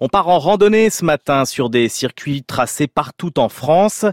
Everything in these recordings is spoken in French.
On part en randonnée ce matin sur des circuits tracés partout en France,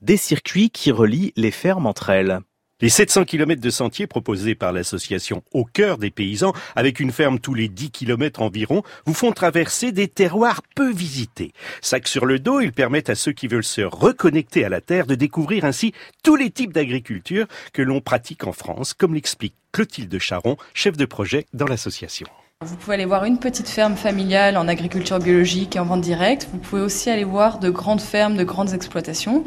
des circuits qui relient les fermes entre elles. Les 700 km de sentiers proposés par l'association Au cœur des paysans, avec une ferme tous les 10 km environ, vous font traverser des terroirs peu visités. Sac sur le dos, ils permettent à ceux qui veulent se reconnecter à la terre de découvrir ainsi tous les types d'agriculture que l'on pratique en France, comme l'explique Clotilde Charon, chef de projet dans l'association. Vous pouvez aller voir une petite ferme familiale en agriculture biologique et en vente directe. Vous pouvez aussi aller voir de grandes fermes, de grandes exploitations.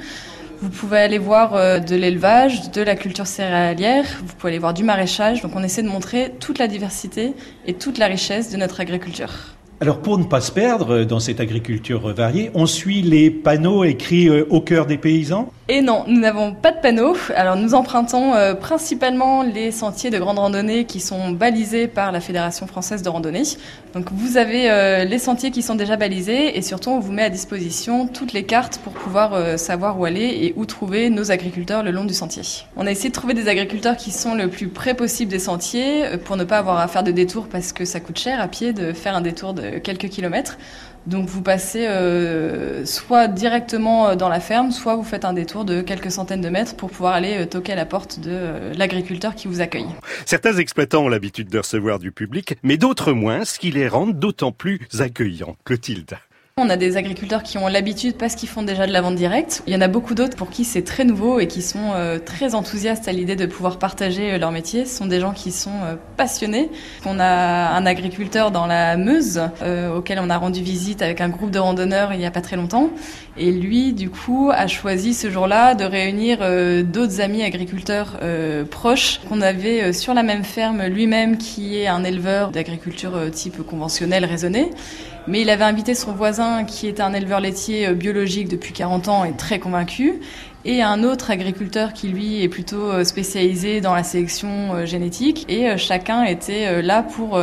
Vous pouvez aller voir euh, de l'élevage, de la culture céréalière, vous pouvez aller voir du maraîchage. Donc on essaie de montrer toute la diversité et toute la richesse de notre agriculture. Alors pour ne pas se perdre dans cette agriculture variée, on suit les panneaux écrits euh, au cœur des paysans? Et non, nous n'avons pas de panneaux. Alors nous empruntons euh, principalement les sentiers de grande randonnée qui sont balisés par la Fédération française de randonnée. Donc vous avez euh, les sentiers qui sont déjà balisés et surtout on vous met à disposition toutes les cartes pour pouvoir euh, savoir où aller et où trouver nos agriculteurs le long du sentier. On a essayé de trouver des agriculteurs qui sont le plus près possible des sentiers pour ne pas avoir à faire de détour parce que ça coûte cher à pied de faire un détour de quelques kilomètres. Donc vous passez euh, soit directement euh, dans la ferme, soit vous faites un détour de quelques centaines de mètres pour pouvoir aller euh, toquer à la porte de l'agriculteur qui vous accueille. Certains exploitants ont l'habitude de recevoir du public, mais d'autres moins, ce qui les rend d'autant plus accueillants. Clotilde. On a des agriculteurs qui ont l'habitude parce qu'ils font déjà de la vente directe. Il y en a beaucoup d'autres pour qui c'est très nouveau et qui sont euh, très enthousiastes à l'idée de pouvoir partager euh, leur métier. Ce sont des gens qui sont euh, passionnés. On a un agriculteur dans la Meuse auquel on a rendu visite avec un groupe de randonneurs il n'y a pas très longtemps. Et lui, du coup, a choisi ce jour-là de réunir d'autres amis agriculteurs proches qu'on avait sur la même ferme lui-même qui est un éleveur d'agriculture type conventionnel raisonné. Mais il avait invité son voisin qui est un éleveur laitier euh, biologique depuis 40 ans et très convaincu et un autre agriculteur qui lui est plutôt euh, spécialisé dans la sélection euh, génétique et euh, chacun était là pour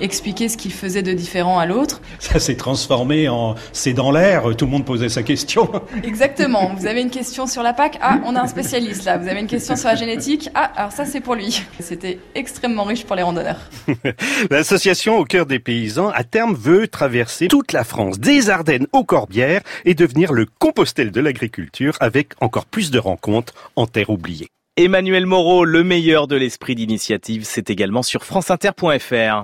expliquer ce qu'il faisait de différent à l'autre. Ça s'est transformé en c'est dans l'air, tout le monde posait sa question. Exactement, vous avez une question sur la PAC, ah on a un spécialiste là, vous avez une question sur la génétique, ah alors ça c'est pour lui. C'était extrêmement riche pour les randonneurs. L'association au cœur des paysans à terme veut traverser toute la France, des Ardennes aux Corbières et devenir le Compostelle de l'agriculture avec encore plus de rencontres en terre oubliée. Emmanuel Moreau, le meilleur de l'esprit d'initiative, c'est également sur franceinter.fr.